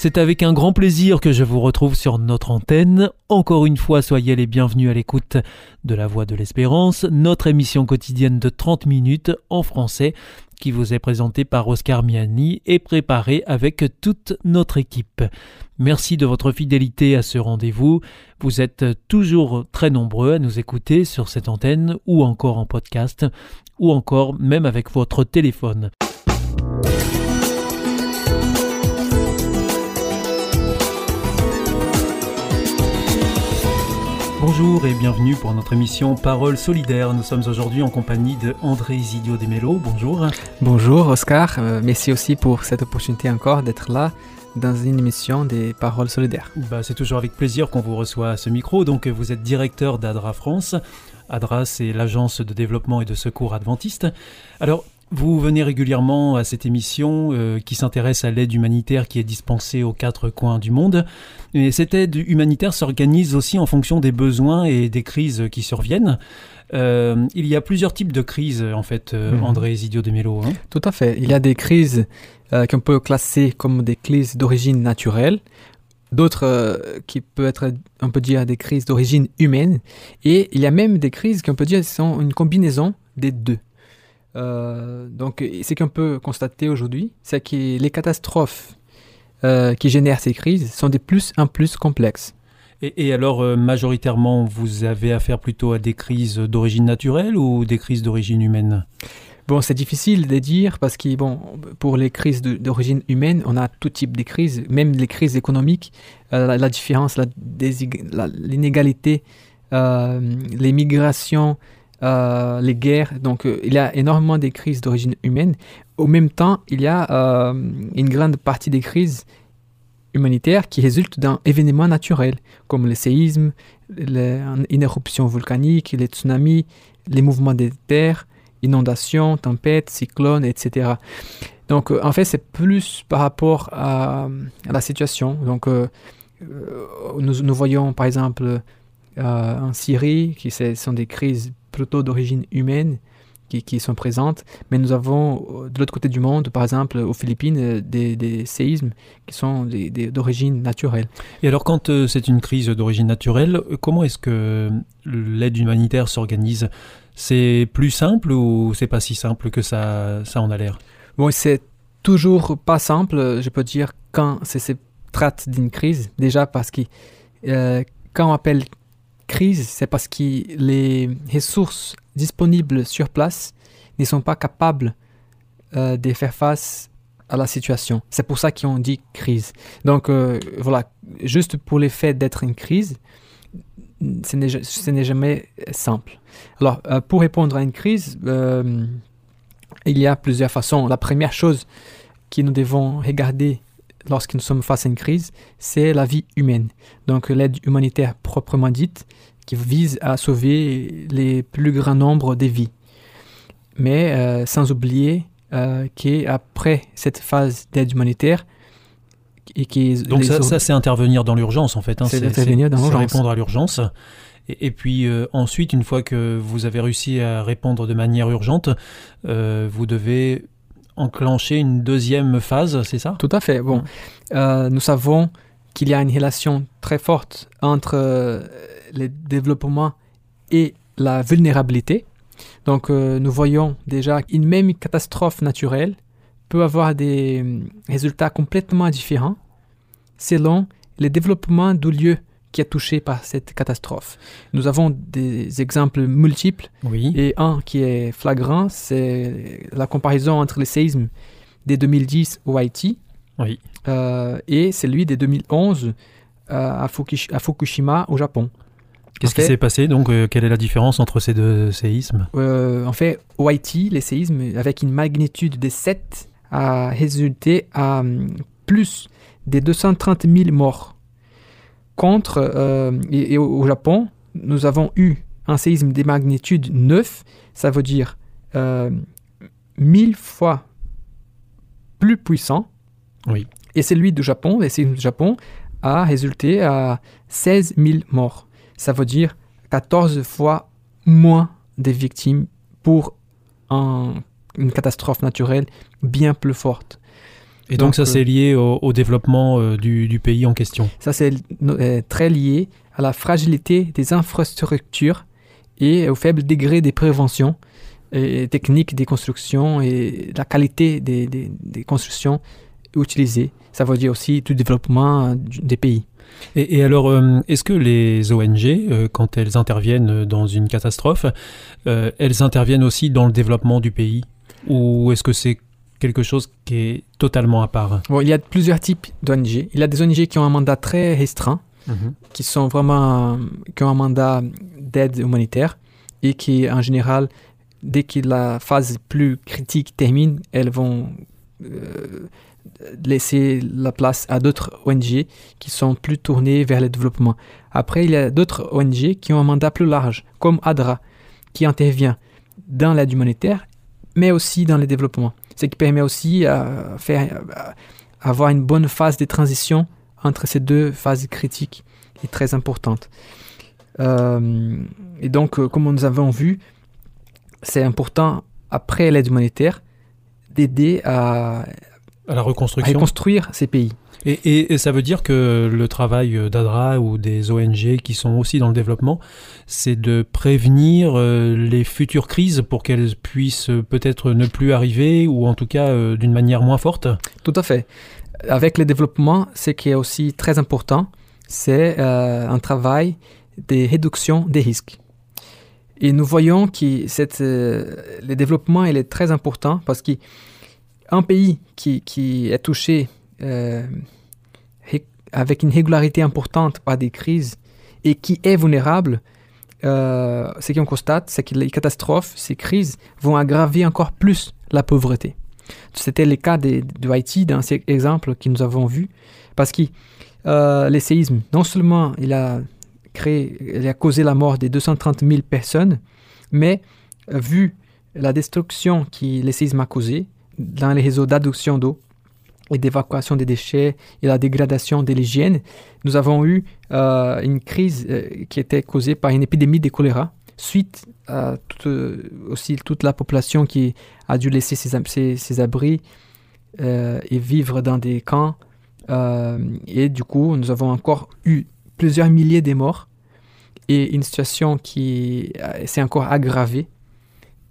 C'est avec un grand plaisir que je vous retrouve sur notre antenne. Encore une fois, soyez les bienvenus à l'écoute de La Voix de l'Espérance, notre émission quotidienne de 30 minutes en français qui vous est présentée par Oscar Miani et préparée avec toute notre équipe. Merci de votre fidélité à ce rendez-vous. Vous êtes toujours très nombreux à nous écouter sur cette antenne ou encore en podcast ou encore même avec votre téléphone. Bonjour et bienvenue pour notre émission Parole solidaire. Nous sommes aujourd'hui en compagnie de André Isidio Demelo. Bonjour. Bonjour Oscar, euh, merci aussi pour cette opportunité encore d'être là dans une émission des Paroles solidaires. Bah, c'est toujours avec plaisir qu'on vous reçoit à ce micro. Donc vous êtes directeur d'ADRA France. ADRA, c'est l'agence de développement et de secours adventiste. Alors, vous venez régulièrement à cette émission euh, qui s'intéresse à l'aide humanitaire qui est dispensée aux quatre coins du monde. Et cette aide humanitaire s'organise aussi en fonction des besoins et des crises qui surviennent. Euh, il y a plusieurs types de crises, en fait, mhm. André Zidio de Mello. Hein. Tout à fait. Il y a des crises qu'on peut classer comme des crises d'origine naturelle, d'autres qui peuvent être, on peut dire, des crises d'origine humaine, et il y a même des crises qu'on peut dire sont une combinaison des deux. Euh, donc, ce qu'on peut constater aujourd'hui, c'est que les catastrophes euh, qui génèrent ces crises sont de plus en plus complexes. Et, alors, euh, majoritairement, vous avez affaire plutôt à des crises d'origine naturelle ou des crises d'origine humaine? Bon, c'est difficile de dire parce que, bon, pour les crises d'origine humaine, on a tout type de crises, même les crises économiques, la, différence, l'inégalité, les migrations, euh, les guerres. Donc, euh, il y a énormément de crises d'origine humaine. Au même temps, il y a euh, une grande partie des crises humanitaires qui résultent d'un événement naturel, comme les séismes, les, une éruption volcanique, les tsunamis, les mouvements des terres, inondations, tempêtes, cyclones, etc. Donc, en fait, c'est plus par rapport à, la situation. Donc, nous, nous, voyons, par exemple, en Syrie, qui sont des crises plutôt d'origine humaine qui, qui, sont présentes, mais nous avons euh, de l'autre côté du monde, par exemple aux Philippines, euh, des, des séismes qui sont d'origine naturelle. Et alors quand euh, c'est une crise d'origine naturelle, comment est-ce que l'aide humanitaire s'organise? C'est plus simple ou c'est pas si simple que ça, ça en a l'air? Bon, c'est toujours pas simple, je peux dire, quand c'est traite d'une crise, déjà parce que quand on appelle crise, c'est parce que les ressources disponibles sur place ne sont pas capables euh, de faire face à la situation. C'est pour ça qu'on dit crise. Donc euh, voilà, juste pour l'effet d'être une crise, ce n'est jamais simple. Alors, euh, pour répondre à une crise, il y a plusieurs façons. La première chose que nous devons regarder lorsque nous sommes face à une crise, c'est la vie humaine. Donc l'aide humanitaire proprement dite, qui vise à sauver les plus grands nombres de vies. Mais euh, sans oublier euh, qu'après cette phase d'aide humanitaire, et qui donc ça, c'est intervenir dans l'urgence en fait. Hein, c'est intervenir dans l'urgence. répondre à l'urgence. Et, puis euh, ensuite, une fois que vous avez réussi à répondre de manière urgente, vous devez enclencher une deuxième phase, c'est ça? Tout à fait. Bon, nous savons qu'il y a une relation très forte entre le développement et la vulnérabilité. Donc euh, nous voyons déjà qu'une même catastrophe naturelle peut avoir des hum, résultats complètement différents selon le développement du lieu qui est touché par cette catastrophe. Nous avons des exemples multiples oui. et un qui est flagrant, c'est la comparaison entre les séismes de 2010 au Haïti oui. euh, et celui de 2011 euh, à, Fukushima au Japon. Qu'est-ce qui s'est passé Donc, euh, quelle est la différence entre ces deux séismes? Euh, En fait, au Haïti, les séismes avec une magnitude de 7 a résulté à hum, plus de 230 000 morts. Contre, euh, et, au Japon, nous avons eu un séisme de magnitude 9, ça veut dire mille fois plus puissant. Oui. Et celui du Japon, le séisme du Japon, a résulté à 16 000 morts. Ça veut dire 14 fois moins de victimes pour un- une catastrophe naturelle bien plus forte. Et donc, Donc, ça, euh, c'est lié au, au développement euh, du, du pays en question. Ça, c'est euh, très lié à la fragilité des infrastructures et au faible degré des préventions et techniques des constructions et la qualité des, des- des constructions utilisées. Ça veut dire aussi du développement euh, des pays. Et, et alors, euh, est-ce que les ONG, euh, quand elles interviennent dans une catastrophe, euh, elles interviennent aussi dans le développement du pays? Ou est-ce que c'est quelque chose qui est totalement à part Bon, il y a plusieurs types d'ONG. Il y a des ONG qui ont un mandat très restreint, qui sont vraiment qui ont un mandat d'aide humanitaire et qui en général dès que la phase plus critique termine elles vont euh, laisser la place à d'autres ONG qui sont plus tournées vers le développement. Après il y a d'autres ONG qui ont un mandat plus large comme ADRA qui intervient dans l'aide humanitaire mais aussi dans le développement. Ce qui permet aussi à faire à avoir une bonne phase de transition entre ces deux phases critiques est très importante. Euh, et donc, euh, comme nous avons vu, c'est important, après l'aide humanitaire, d'aider à, À la à reconstruire ces pays. Et, ça veut dire que le travail d'ADRA ou des ONG qui sont aussi dans le développement, c'est de prévenir euh, les futures crises pour qu'elles puissent peut-être ne plus arriver ou en tout cas euh, d'une manière moins forte. Tout à fait. Avec le développement, ce qui est aussi très important, c'est euh, un travail de réduction des risques. Et nous voyons que euh, le développement est très important parce qu'un pays qui, est touché avec une régularité importante par des crises et qui est vulnérable, euh, ce qu'on constate, c'est que les catastrophes, ces crises, vont aggraver encore plus la pauvreté. C'était le cas de, de Haïti dans cet exemple que nous avons vu, parce que euh, les séismes, non seulement il a créé, il a causé la mort de 230 000 personnes, mais euh, vu la destruction que les séismes a causé dans les réseaux d'adduction d'eau et d'évacuation des déchets et la dégradation de l'hygiène, nous avons eu euh, une crise euh, qui était causée par une épidémie de choléra suite à euh, aussi toute la population qui a dû laisser ses, ab- ses- ses abris et vivre dans des camps. Et du coup, nous avons encore eu plusieurs milliers de morts et une situation qui s'est encore aggravée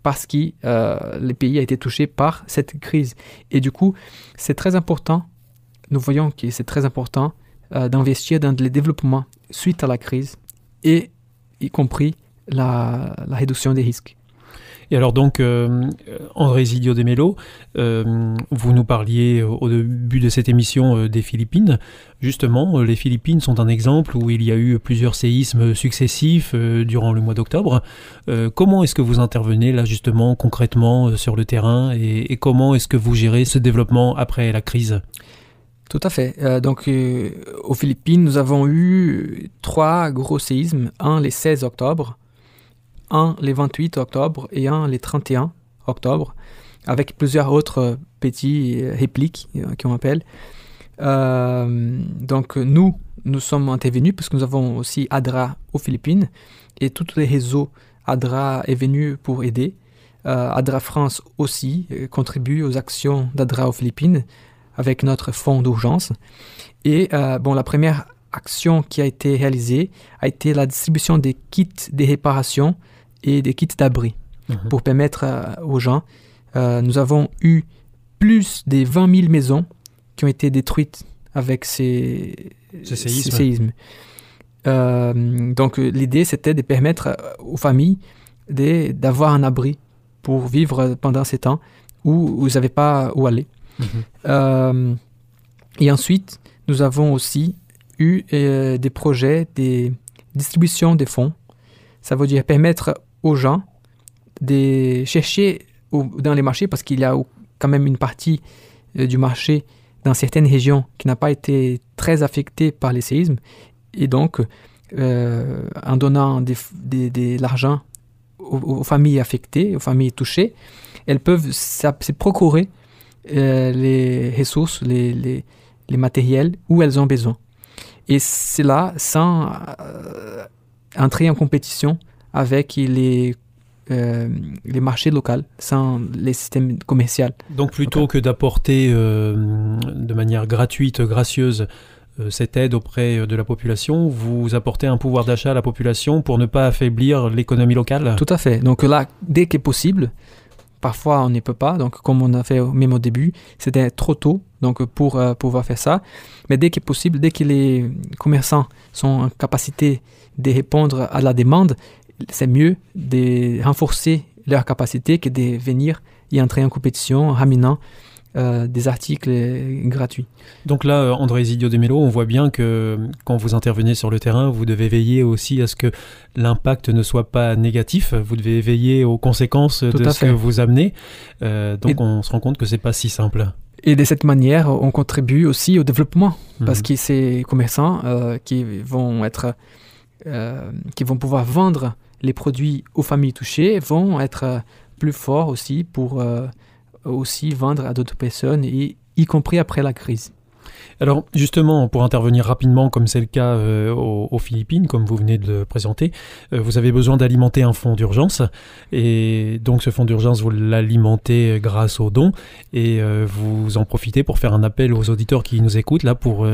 parce que euh, le pays a été touché par cette crise. Et du coup, c'est très important, nous voyons que c'est très important euh, d'investir dans le développement suite à la crise et y compris la, la réduction des risques. Et alors donc, euh, André Zidio de Mello, euh, vous nous parliez au au début de cette émission euh, des Philippines. Justement, euh, les Philippines sont un exemple où il y a eu plusieurs séismes successifs euh, durant le mois d'octobre. Euh, comment est-ce que vous intervenez là justement concrètement euh, sur le terrain et, comment est-ce que vous gérez ce développement après la crise? Tout à fait. Euh, donc, euh, aux Philippines, nous avons eu trois gros séismes. Un le 16 octobre, un le 28 octobre et un le 31 octobre, avec plusieurs autres euh, petits euh, répliques, euh, qu'on appelle. Donc, nous, nous sommes intervenus parce que nous avons aussi ADRA aux Philippines et tous les réseaux ADRA est venu pour aider. Euh, ADRA France aussi contribue aux actions d'ADRA aux Philippines avec notre fonds d'urgence. Et bon, la première action qui a été réalisée a été la distribution des kits de réparation et des kits d'abri Mhm. pour permettre euh, aux gens. Euh, nous avons eu plus de 20 000 maisons qui ont été détruites avec ces, Ces séismes. séismes. Euh, donc l'idée c'était de permettre aux familles d'avoir un abri pour vivre pendant ces temps où vous n'avez pas où aller. Mhm. Euh, et ensuite, nous avons aussi eu euh, des projets de distribution des fonds. Ça veut dire permettre aux gens de chercher dans les marchés, parce qu'il y a quand même une partie euh, du marché dans certaines régions qui n'a pas été très affectée par les séismes. Et donc, euh, en donnant de l'argent aux, familles affectées, aux familles touchées, elles peuvent se procurer euh, les ressources, les, les, matériels où elles ont besoin. Et c'est là sans entrer en compétition avec les euh, les marchés locaux, sans les systèmes commerciaux. Donc plutôt que d'apporter de manière gratuite, gracieuse, cette aide auprès de la population, vous apportez un pouvoir d'achat à la population pour ne pas affaiblir l'économie locale? Tout à fait. Donc là, dès que possible, Parfois, on ne peut pas. Donc, comme on a fait même au début, c'était trop tôt donc pour euh, pouvoir faire ça. Mais dès que possible, dès que les commerçants sont en capacité de répondre à la demande, c'est mieux de renforcer leur capacité que de venir y entrer en compétition en ramenant euh, des articles gratuits. Donc là, euh, André Zidio de Mello, on voit bien que quand vous intervenez sur le terrain, vous devez veiller aussi à ce que l'impact ne soit pas négatif. Vous devez veiller aux conséquences de ce que vous amenez. Euh, donc on se rend compte que c'est pas si simple. Et de cette manière, on contribue aussi au développement parce mhm. que ces commerçants qui vont être, qui vont pouvoir vendre les produits aux familles touchées vont être plus forts aussi pour aussi vendre à d'autres personnes, et, y compris après la crise. Alors justement, pour intervenir rapidement, comme c'est le cas euh, aux, Philippines, comme vous venez de le présenter, euh, vous avez besoin d'alimenter un fonds d'urgence. Et donc ce fonds d'urgence, vous l'alimentez grâce aux dons. Et euh, vous en profitez pour faire un appel aux auditeurs qui nous écoutent, là, pour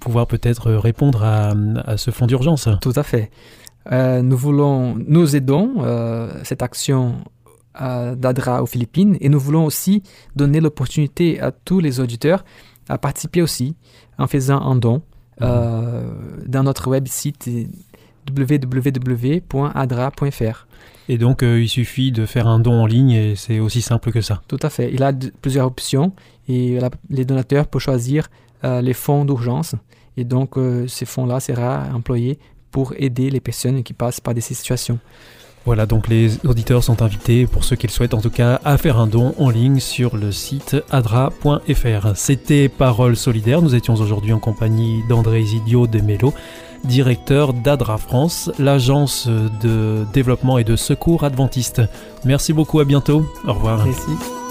pouvoir peut-être répondre à, à, ce fonds d'urgence. Tout à fait. Nous voulons, nous aidons cette action d'ADRA aux Philippines et nous voulons aussi donner l'opportunité à tous les auditeurs à participer aussi en faisant un don euh, dans notre web site www.adra.fr. Et donc, euh, il suffit de faire un don en ligne et c'est aussi simple que ça. Tout à fait. Il a plusieurs options et les donateurs peuvent choisir euh, les fonds d'urgence. Et donc, ces fonds-là sera employés pour aider les personnes qui passent par des situations. Voilà, donc les auditeurs sont invités, pour ceux qui le souhaitent en tout cas, à faire un don en ligne sur le site adra.fr. C'était Parole Solidaire. Nous étions aujourd'hui en compagnie d'André Isidio de Mello, directeur d'Adra France, l'agence de développement et de secours adventiste. Merci beaucoup, à bientôt. Au revoir. Merci.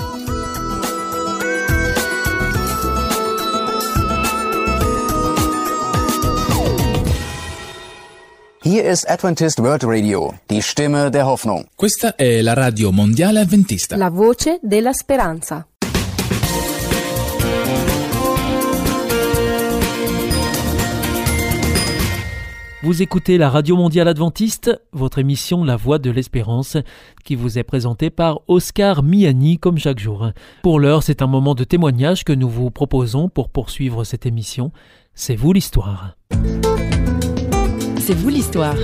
Hier ist Adventist World Radio, die Stimme der Hoffnung. Questa è la radio mondiale adventista. La voce della speranza. Vous écoutez la Radio Mondiale Adventiste, votre émission La Voix de l'Espérance, qui vous est présentée par Oscar Miani comme chaque jour. Pour l'heure, c'est un moment de témoignage que nous vous proposons pour poursuivre cette émission. C'est vous l'histoire. C'est vous l'histoire?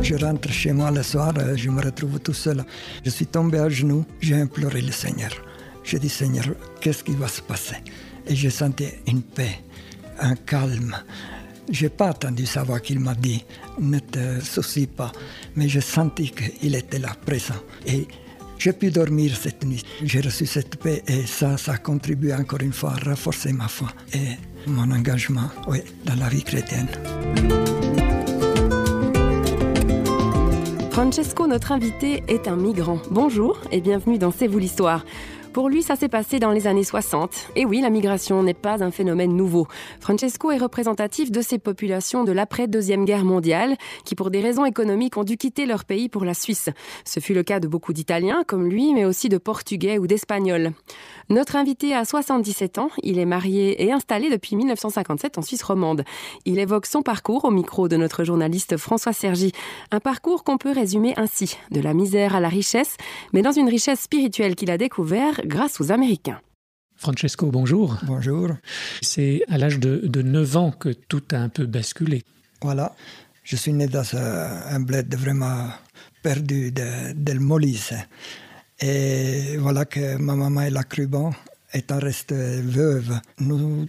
Je rentre chez moi le soir, euh, je me retrouve tout seul. Je suis tombé à genoux, j'ai imploré le Seigneur. J'ai dit Seigneur, qu'est-ce qui va se passer? Et j'ai senti une paix, un calme. Je n'ai pas attendu savoir qu'il m'a dit ne te soucie pas, mais j'ai senti qu'il était là présent. Et j'ai pu dormir cette nuit. J'ai reçu cette paix et ça, ça a contribué encore une fois à renforcer ma foi et mon engagement dans la vie chrétienne. Francesco, notre invité, est un migrant. Bonjour et bienvenue dans C'est vous l'histoire. Pour lui, ça s'est passé dans les années 60. Et oui, la migration n'est pas un phénomène nouveau. Francesco est représentatif de ces populations de l'après-deuxième guerre mondiale qui, pour des raisons économiques, ont dû quitter leur pays pour la Suisse. Ce fut le cas de beaucoup d'Italiens comme lui, mais aussi de Portugais ou d'Espagnols. Notre invité a 77 ans, il est marié et installé depuis 1957 en Suisse romande. Il évoque son parcours au micro de notre journaliste François Sergi. Un parcours qu'on peut résumer ainsi, de la misère à la richesse, mais dans une richesse spirituelle qu'il a découvert grâce aux Américains. Francesco, bonjour. Bonjour. C'est à l'âge de, 9 ans que tout a un peu basculé. Voilà. Je suis né dans un bled vraiment perdu de, del Molise. Et voilà que ma maman et la cru bon, étant restée veuve, nous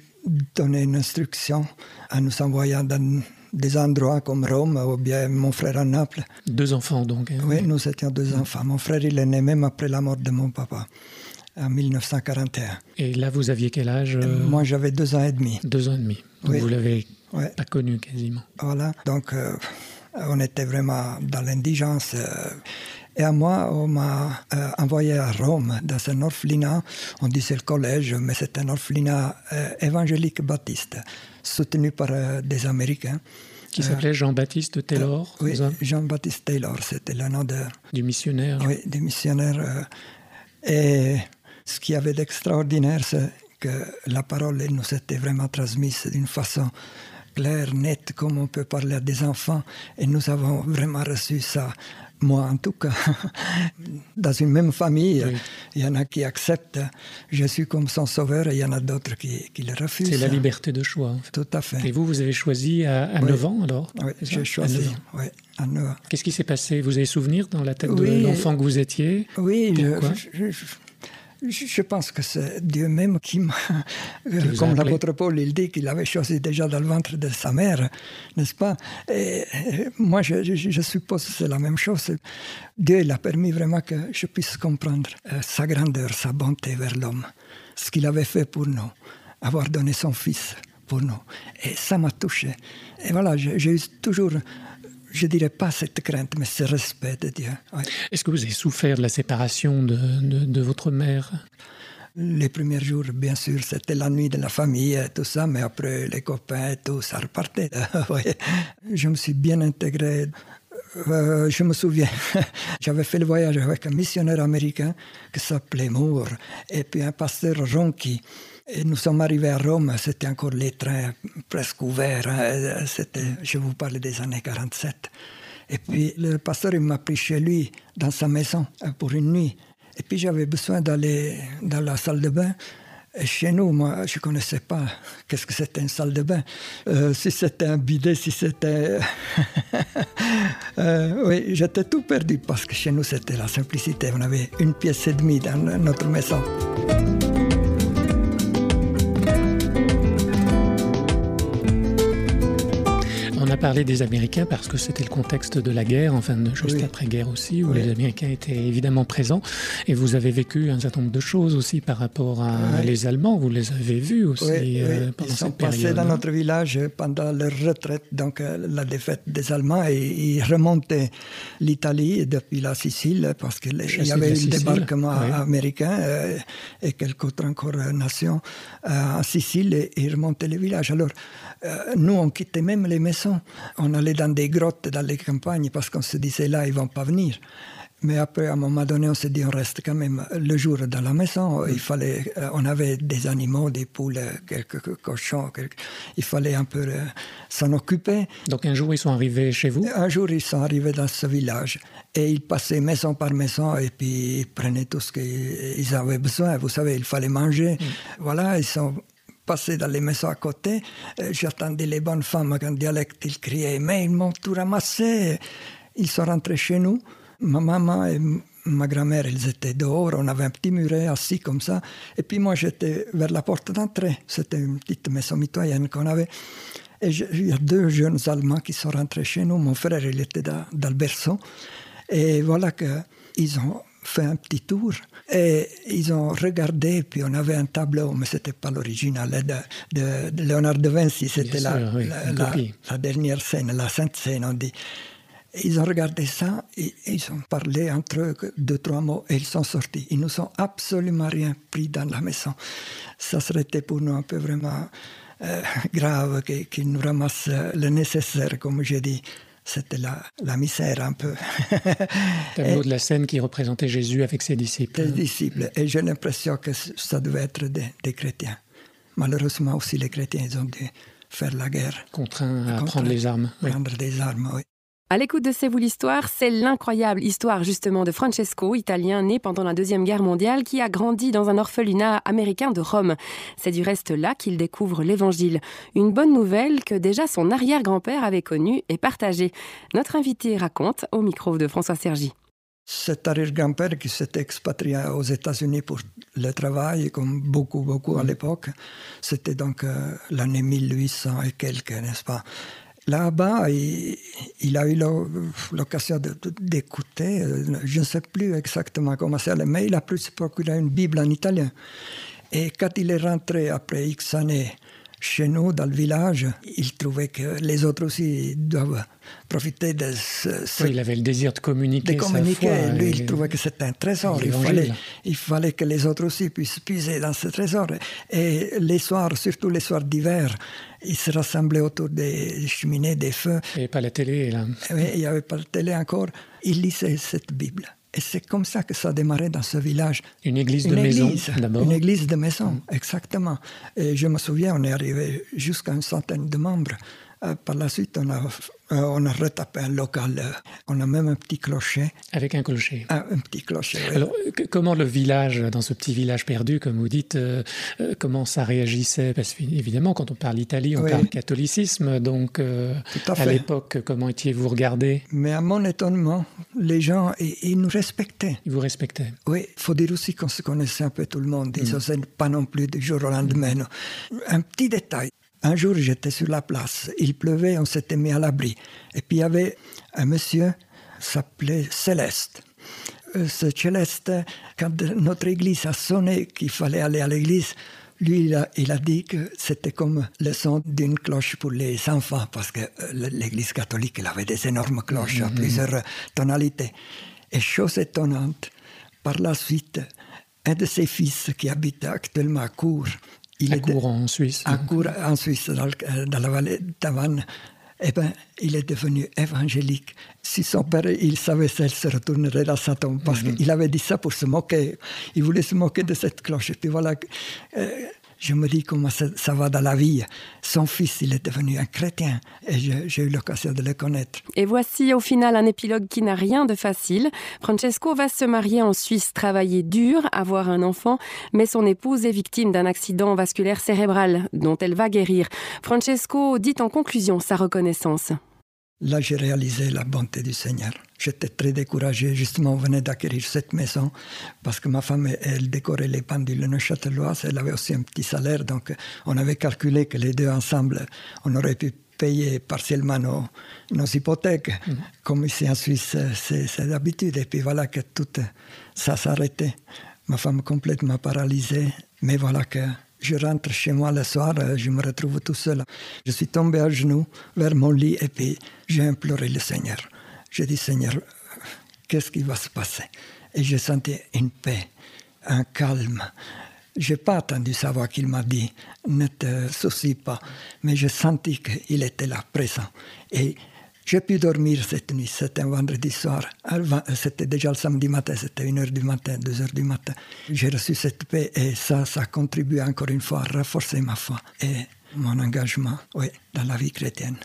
donnait une instruction en nous envoyant dans des endroits comme Rome ou bien mon frère à Naples. Deux enfants donc. Hein, oui, nous étions deux enfants. Mon frère, il est né même après la mort de mon papa. En 1941. Et là, vous aviez quel âge euh, Moi, j'avais deux ans et demi. Deux ans et demi. Donc Oui. vous l'avez pas connu quasiment. Voilà, donc euh, on était vraiment dans l'indigence. euh, et à moi, on m'a euh, envoyé à Rome, dans un orphelinat. On disait le collège, mais c'est un orphelinat euh, évangélique baptiste, soutenu par des Américains. Qui s'appelait Jean-Baptiste Taylor, Oui, Jean-Baptiste Taylor, c'était le nom de, du missionnaire. oui, des missionnaires. euh, et ce qu'il y avait d'extraordinaire, c'est que la parole elle nous était vraiment transmise d'une façon claire, nette, comme on peut parler à des enfants. Et nous avons vraiment reçu ça. Moi, en tout cas, dans une même famille, Oui. il y en a qui acceptent Jésus comme son sauveur et il y en a d'autres qui, qui le refusent. C'est la liberté de choix. en fait. Tout à fait. Et vous, vous avez choisi à, à Oui. 9 ans alors Oui, j'ai choisi. 9 ans. Oui, à neuf ans. Qu'est-ce qui s'est passé? Vous avez souvenir dans la tête de l'enfant que vous étiez? Oui, Pourquoi? je, je- je- je pense que c'est Dieu même qui m'a. a Comme l'apôtre Paul, il dit qu'il avait choisi déjà dans le ventre de sa mère, n'est-ce pas? Et, et moi, je, je- je suppose que c'est la même chose. Dieu il a permis vraiment que je puisse comprendre euh, sa grandeur, sa bonté vers l'homme, ce qu'il avait fait pour nous, avoir donné son Fils pour nous. Et ça m'a touché. Et voilà, j'ai eu toujours, je dirais pas cette crainte, mais ce respect de Dieu. Ouais. Est-ce que vous avez souffert de la séparation de, de- de votre mère? Les premiers jours, bien sûr, c'était la nuit de la famille et tout ça, mais après, les copains et tout, ça repartait. Ouais. Je me suis bien intégré. Euh, je me souviens, j'avais fait le voyage avec un missionnaire américain qui s'appelait Moore, et puis un pasteur Ronchi. Et nous sommes arrivés à Rome, c'était encore les trains presque ouverts. hein, je vous parle des années 47. Et puis le pasteur m'a pris chez lui, dans sa maison, euh, pour une nuit. Et puis j'avais besoin d'aller dans la salle de bain. Et chez nous, moi, je ne connaissais pas qu'est-ce que c'était une salle de bain. Euh, si c'était un bidet, si c'était... Euh, oui, j'étais tout perdu parce que chez nous, c'était la simplicité. On avait une pièce et demie dans notre maison. Parlé des Américains parce que c'était le contexte de la guerre, enfin de- juste Oui. après-guerre aussi, où Oui. les Américains étaient évidemment présents. Et vous avez vécu un certain nombre de choses aussi par rapport à Oui. les Allemands. Vous les avez vus aussi euh, pendant Ils sont cette passés période. dans hein. notre village pendant leur retraite, donc euh, la défaite des Allemands, et ils remontaient l'Italie depuis la Sicile, parce qu'il y avait eu le débarquement américain euh, et quelques autres encore nations en Sicile, et ils remontaient les villages. Alors, nous, on quittait même les maisons. On allait dans des grottes, dans les campagnes, parce qu'on se disait là, ils vont pas venir. Mais après, à un moment donné, on s'est dit, on reste quand même le jour dans la maison. Il fallait, euh, on avait des animaux, des poules, euh, quelques co- cochons. quelques- il fallait un peu euh, s'en occuper. Donc un jour, ils sont arrivés chez vous? Un jour, ils sont arrivés dans ce village et ils passaient maison par maison et puis ils prenaient tout ce qu'ils avaient besoin. Vous savez, il fallait manger. Voilà, ils sont passés dans les maisons à côté. Euh, J'attendais les bonnes femmes en dialecte. Ils criaient, mais ils m'ont tout ramassé. Ils sont rentrés chez nous. Ma maman et ma grand-mère, ils étaient dehors. On avait un petit muret assis comme ça. Et puis moi, j'étais vers la porte d'entrée. C'était une petite maison mitoyenne qu'on avait. Et il y a deux jeunes Allemands qui sont rentrés chez nous. Mon frère, il était dans, dans le berceau. Et voilà qu'ils ont fait un petit tour. Et ils ont regardé, puis on avait un tableau, mais c'était pas l'original, hein, de, de- de Léonard de Vinci. C'était la, oui, la- dernière scène, la sainte scène, on dit. Ils ont regardé ça et ils ont parlé entre eux deux, trois mots et ils sont sortis. Ils nous ont absolument rien pris dans la maison. Ça serait pour nous un peu vraiment euh, grave qu'ils nous ramassent le nécessaire, comme j'ai dit. C'était la, la misère un peu. Tableau de la scène qui représentait Jésus avec ses disciples. des disciples. Et j'ai l'impression que ça devait être des, des chrétiens. Malheureusement aussi, les chrétiens, ils ont dû faire la guerre. Contraints à prendre les armes. Oui. Prendre des armes, oui. À l'écoute de C'est vous l'histoire, c'est l'incroyable histoire justement de Francesco, italien né pendant la Deuxième Guerre mondiale, qui a grandi dans un orphelinat américain de Rome. C'est du reste là qu'il découvre l'Évangile. Une bonne nouvelle que déjà son arrière-grand-père avait connue et partagée. Notre invité raconte au micro de François Sergi. Cet arrière-grand-père qui s'était expatrié aux États-Unis pour le travail, comme beaucoup, beaucoup à l'époque, c'était donc euh, l'année 1800 et quelques, n'est-ce pas? Là-bas, il, a eu l'occasion d'écouter, euh, je ne sais plus exactement comment c'est, mais il a pu se procurer une Bible en italien. Et quand il est rentré après X années chez nous, dans le village, il trouvait que les autres aussi doivent profiter de ce. il avait le désir de communiquer. De communiquer. Lui, il trouvait que c'était un trésor. Il fallait, il fallait que les autres aussi puissent puiser dans ce trésor. Et les soirs, surtout les soirs d'hiver, ils se rassemblaient autour des cheminées, des feux. Il n'y avait pas la télé, là. Il n'y avait pas la télé encore. Il lisait cette Bible. Et c'est comme ça que ça a démarré dans ce village. Une église de maison, d'abord Une église de maison, exactement. Et je me souviens, on est arrivé jusqu'à une centaine de membres. Euh, par la suite, on a, euh, on a retapé un local. Euh, on a même un petit clocher. Avec un clocher. Un, petit clocher. Oui. Alors, comment le village, dans ce petit village perdu, comme vous dites, comment ça réagissait? Parce qu'évidemment, quand on parle Italie, on parle catholicisme. Donc, à, à l'époque, comment étiez-vous regardé? Mais à mon étonnement, les gens, ils, nous respectaient. Ils vous respectaient Oui, il faut dire aussi qu'on se connaissait un peu tout le monde. Ils n'osaient mm. pas non plus du jour au lendemain. Un petit détail. Un jour, j'étais sur la place. Il pleuvait, on s'était mis à l'abri. Et puis il y avait un monsieur, s'appelait Céleste. Euh, ce Céleste, quand notre église a sonné qu'il fallait aller à l'église, lui, il a, il a, dit que c'était comme le son d'une cloche pour les enfants, parce que euh, l'église catholique elle avait des énormes cloches à mhm. plusieurs tonalités. Et chose étonnante, par la suite, un de ses fils qui habite actuellement à Cour, il est en Suisse. À Cour, en Suisse, dans, dans la vallée d'Avannes. Eh ben, il est devenu évangélique. Si son père, il savait ça, il se retournerait dans sa tombe, parce mm -hmm. qu'il avait dit ça pour se moquer. Il voulait se moquer de cette cloche. Et puis voilà, euh, je me dis comment ça, va dans la vie. Son fils, il est devenu un chrétien et j'ai eu l'occasion de le connaître. Et voici au final un épilogue qui n'a rien de facile. Francesco va se marier en Suisse, travailler dur, avoir un enfant, mais son épouse est victime d'un accident vasculaire cérébral dont elle va guérir. Francesco dit en conclusion sa reconnaissance. Là, j'ai réalisé la bonté du Seigneur. J'étais très découragé. Justement, on venait d'acquérir cette maison parce que ma femme, elle décorait les pendules neuchâteloises. Elle avait aussi un petit salaire. Donc, on avait calculé que les deux ensemble, on aurait pu payer partiellement nos, nos hypothèques. Mm. Comme ici en Suisse, c'est d'habitude. Et puis voilà que tout ça s'arrêtait. Ma femme complètement paralysée. Mais voilà que je rentre chez moi le soir, euh, je me retrouve tout seul. Je suis tombé à genoux vers mon lit et puis j'ai imploré le Seigneur. J'ai dit, Seigneur, qu'est-ce qui va se passer? Et j'ai senti une paix, un calme. Je n'ai pas attendu savoir qu'il m'a dit, ne te soucie pas, mais j'ai senti qu'il était là, présent. Et j'ai pu dormir cette nuit, c'était un vendredi soir. C'était déjà le samedi matin, c'était 1h du matin, 2h du matin. J'ai reçu cette paix et ça, ça a contribué encore une fois à renforcer ma foi et mon engagement oui, dans la vie chrétienne.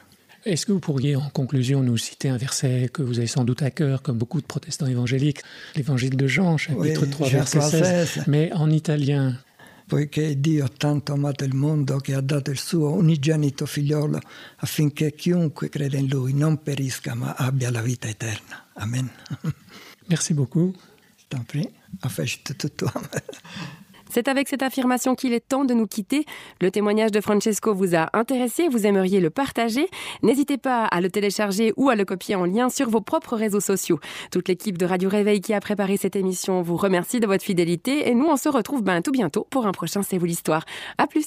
Est-ce que vous pourriez en conclusion nous citer un verset que vous avez sans doute à cœur, comme beaucoup de protestants évangéliques, l'évangile de Jean, chapitre oui, 3, verset 16, 16, mais en italien poiché Dio ha tanto amato il mondo che ha dato il suo unigenito figliolo affinché chiunque crede in lui non perisca ma abbia la vita eterna. Amen. Merci beaucoup. Je t'en prie. Enfin, je te tutoie. C'est avec cette affirmation qu'il est temps de nous quitter. Le témoignage de Francesco vous a intéressé, vous aimeriez le partager. N'hésitez pas à le télécharger ou à le copier en lien sur vos propres réseaux sociaux. Toute l'équipe de Radio Réveil qui a préparé cette émission vous remercie de votre fidélité et nous on se retrouve ben, tout bientôt pour un prochain C'est vous l'histoire. À plus.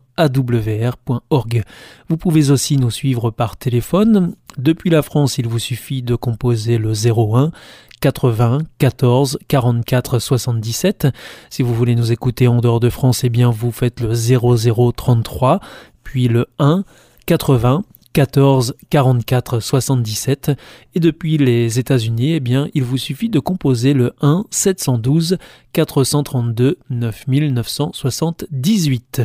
Vous pouvez aussi nous suivre par téléphone. Depuis la France, il vous suffit de composer le 01 80 14 44 77. Si vous voulez nous écouter en dehors de France, eh vous faites le 0033 puis le 1 80 14 44 77 et depuis les États-Unis, eh il vous suffit de composer le 1 712 432 9978.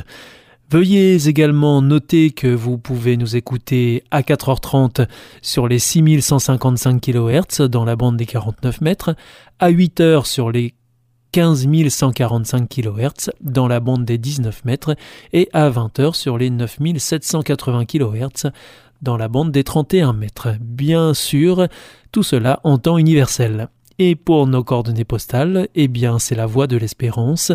Veuillez également noter que vous pouvez nous écouter à 4h30 sur les 6155 kHz dans la bande des 49 mètres, à 8h sur les 15 145 kHz dans la bande des 19 mètres et à 20h sur les 9780 kHz dans la bande des 31 mètres. Bien sûr, tout cela en temps universel. Et pour nos coordonnées postales, eh bien c'est la voie de l'espérance,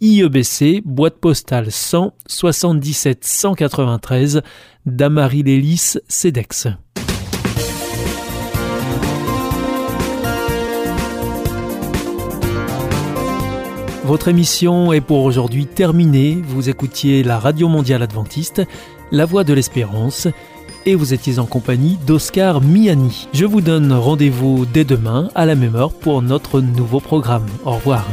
IEBC, boîte postale 100 77 193, Damary Lélis, CEDEX. Votre émission est pour aujourd'hui terminée. Vous écoutiez la Radio Mondiale Adventiste, La Voix de l'Espérance, et vous étiez en compagnie d'Oscar Miani. Je vous donne rendez-vous dès demain à la même heure pour notre nouveau programme. Au revoir.